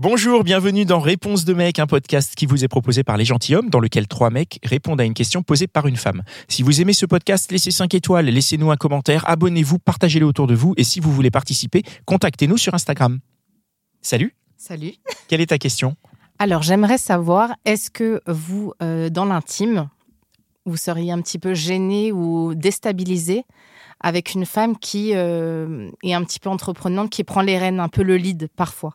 Bonjour, bienvenue dans Réponse de mec, un podcast qui vous est proposé par les gentilshommes, dans lequel trois mecs répondent à une question posée par une femme. Si vous aimez ce podcast, laissez 5 étoiles, laissez-nous un commentaire, abonnez-vous, partagez-le autour de vous, et si vous voulez participer, contactez-nous sur Instagram. Salut, Salut. quelle est ta question? Alors, j'aimerais savoir, est-ce que vous, euh, dans l'intime, vous seriez un petit peu gêné ou déstabilisé avec une femme qui euh, est un petit peu entreprenante, qui prend les rênes, un peu le lead parfois?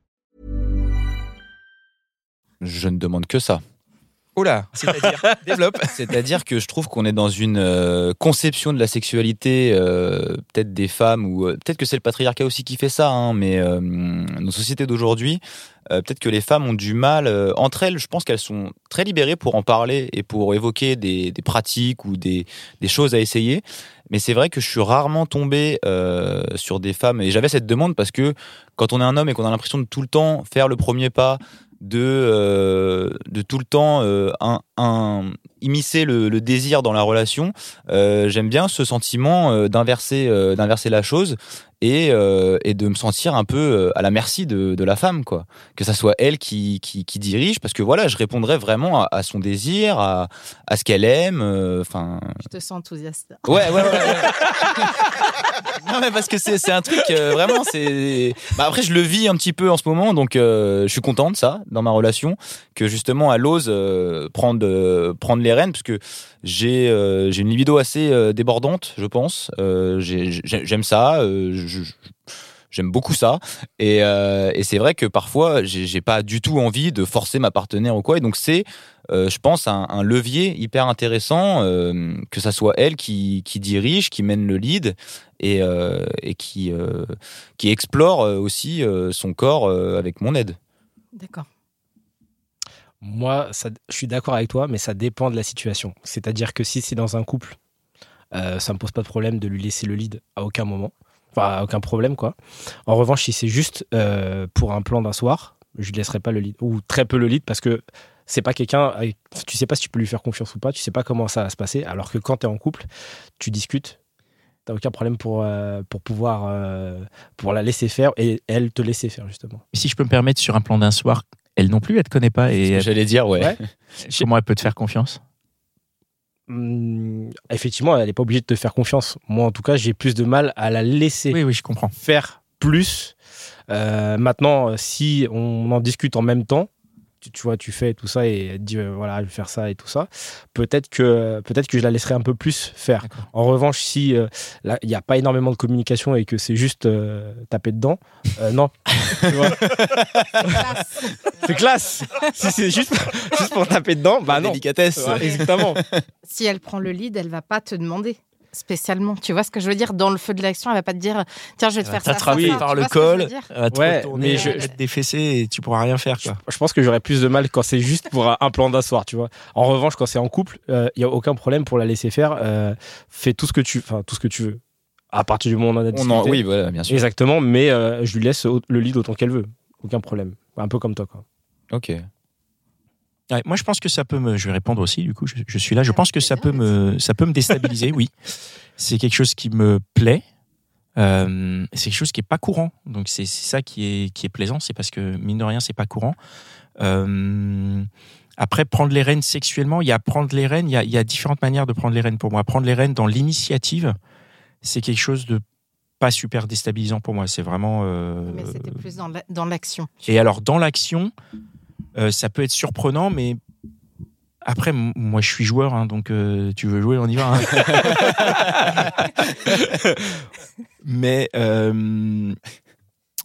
Je ne demande que ça. Là, c'est-à-dire, développe. C'est-à-dire que je trouve qu'on est dans une euh, conception de la sexualité, euh, peut-être des femmes, ou euh, peut-être que c'est le patriarcat aussi qui fait ça, hein, mais euh, nos sociétés d'aujourd'hui, euh, peut-être que les femmes ont du mal, euh, entre elles, je pense qu'elles sont très libérées pour en parler et pour évoquer des, des pratiques ou des, des choses à essayer. Mais c'est vrai que je suis rarement tombé euh, sur des femmes, et j'avais cette demande parce que quand on est un homme et qu'on a l'impression de tout le temps faire le premier pas, de, euh, de tout le temps euh, un, un- immiscer le, le désir dans la relation. Euh, J'aime bien ce sentiment euh, d'inverser euh, d'inverser la chose et, et de me sentir un peu à la merci de, de la femme, quoi. Que ça soit elle qui, qui, qui dirige, parce que voilà, je répondrai vraiment à, à son désir, à, à ce qu'elle aime. Enfin, Je te sens enthousiaste. Ouais, ouais, ouais. ouais. non, mais parce que c'est un truc, vraiment, c'est. Bah, après, je le vis un petit peu en ce moment, donc je suis content de ça, dans ma relation, que justement, elle ose euh, prendre, prendre les rênes, parce que j'ai euh, une libido assez euh, débordante, je pense. Euh, j'ai- j'ai- J'aime ça. euh, J'aime beaucoup ça. Et, c'est vrai que parfois, j'ai pas du tout envie de forcer ma partenaire ou quoi. Et donc, c'est, je pense, un, levier hyper intéressant, que ça soit elle qui, dirige, qui mène le lead et, qui, explore aussi son corps avec mon aide. D'accord. Moi, je suis d'accord avec toi, mais ça dépend de la situation. C'est-à-dire que si c'est dans un couple, euh, ça me pose pas de problème de lui laisser le lead à aucun moment. Enfin, aucun problème, quoi. En revanche, si c'est juste euh, pour un plan d'un soir, je lui laisserai pas le lead. Ou très peu le lead, parce que c'est pas quelqu'un. avec- Tu sais pas si tu peux lui faire confiance ou pas, tu sais pas comment ça va se passer. Alors que quand tu es en couple, tu discutes. T'as aucun problème pour, euh, pouvoir euh, pour la laisser faire et elle te laisser faire, justement. Si je peux me permettre, sur un plan d'un soir, elle non plus, elle te connaît pas, et J'allais dire, ouais. Ouais. comment elle peut te faire confiance? Hum, effectivement, elle n'est pas obligée de te faire confiance. Moi, en tout cas, j'ai plus de mal à la laisser Oui, oui, je comprends. faire plus. Euh, maintenant, si on en discute en même temps, tu, tu vois, tu fais tout ça et elle te dit euh, voilà, je vais faire ça et tout ça. Peut-être que peut-être que je la laisserai un peu plus faire. En revanche, si euh, là, il n'y a pas énormément de communication et que c'est juste euh, taper dedans, euh, non. C'est classe. si c'est juste, juste pour taper dedans, bah non. Délicatesse. Ouais, exactement. Si elle prend le lead, elle va pas te demander spécialement. Tu vois ce que je veux dire? Dans le feu de l'action, elle va pas te dire tiens, je vais te faire ça. ça, T'attraper par Tu le vois ce que je veux col, dire? Elle va te Ouais, mais je- je... te défaisser et tu pourras rien faire. Quoi. Je pense que j'aurais plus de mal quand c'est juste pour un- plan d'un soir, tu vois. En revanche, quand c'est en couple, il y a aucun problème pour la laisser faire. euh, fais tout ce que tu, enfin tout ce que tu veux. À partir du moment où on en a On discuté. en, oui, voilà, bien sûr. Exactement, mais euh, je lui laisse le lead autant qu'elle veut. Aucun problème. Un peu comme toi, quoi. Ok. Ouais, moi, je pense que ça peut me. Je vais répondre aussi. Du coup, je, je suis là. Je Ah, pense que ça bien, peut me, ça peut me déstabiliser. oui, c'est quelque chose qui me plaît. Euh, c'est quelque chose qui est pas courant. Donc c'est ça qui est qui est plaisant. C'est parce que mine de rien, c'est pas courant. Euh, après, prendre les rênes sexuellement, il y a prendre les rênes. Il y a, il y a différentes manières de prendre les rênes pour moi. Prendre les rênes dans l'initiative, c'est quelque chose de pas super déstabilisant pour moi. C'est vraiment. euh, Mais c'était plus dans l'action. et alors, dans l'action, euh, ça peut être surprenant, mais après, moi, je suis joueur, hein, donc euh, tu veux jouer, on y va. hein. mais, euh,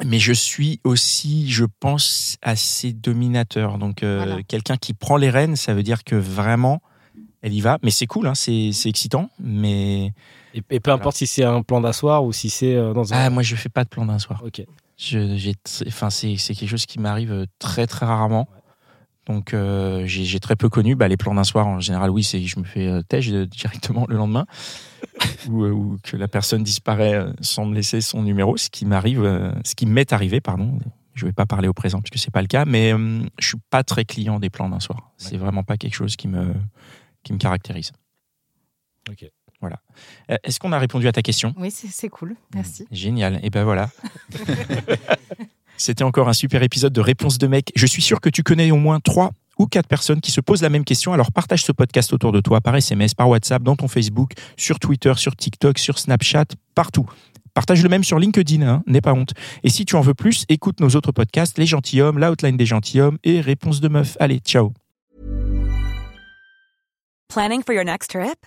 mais je suis aussi, je pense, assez dominateur. Donc, euh, Voilà. quelqu'un qui prend les rênes, ça veut dire que vraiment, elle y va. Mais c'est cool, hein, c'est c'est excitant. Mais Et, et peu importe si c'est un plan d'asseoir ou si c'est dans un. ah, moi, je fais pas de plan d'un soir. Ok. Je, enfin, c'est, quelque chose qui m'arrive euh, très très rarement. Donc euh, j'ai, très peu connu bah, les plans d'un soir. En général, oui, c'est je me fais euh, têche directement le lendemain, ou, euh, ou que la personne disparaît sans me laisser son numéro, ce qui m'arrive, euh, ce qui m'est arrivé, pardon. Je vais pas parler au présent parce que c'est pas le cas, mais euh, je suis pas très client des plans d'un soir. C'est vraiment pas quelque chose qui me qui me caractérise. Ok. Voilà. Euh, Est-ce qu'on a répondu à ta question? Oui, c'est cool. Merci. Génial. Et ben voilà. C'était encore un super épisode de Réponse de mec. Je suis sûr que tu connais au moins trois ou quatre personnes qui se posent la même question. Alors partage ce podcast autour de toi par SMS, par WhatsApp, dans ton Facebook, sur Twitter, sur TikTok, sur Snapchat, partout. Partage le même sur LinkedIn, hein, n'aie pas honte. Et si tu en veux plus, écoute nos autres podcasts, Les Gentilhommes, La Outline des Gentilhommes et Réponse de Meuf. Allez, ciao. Planning for your next trip?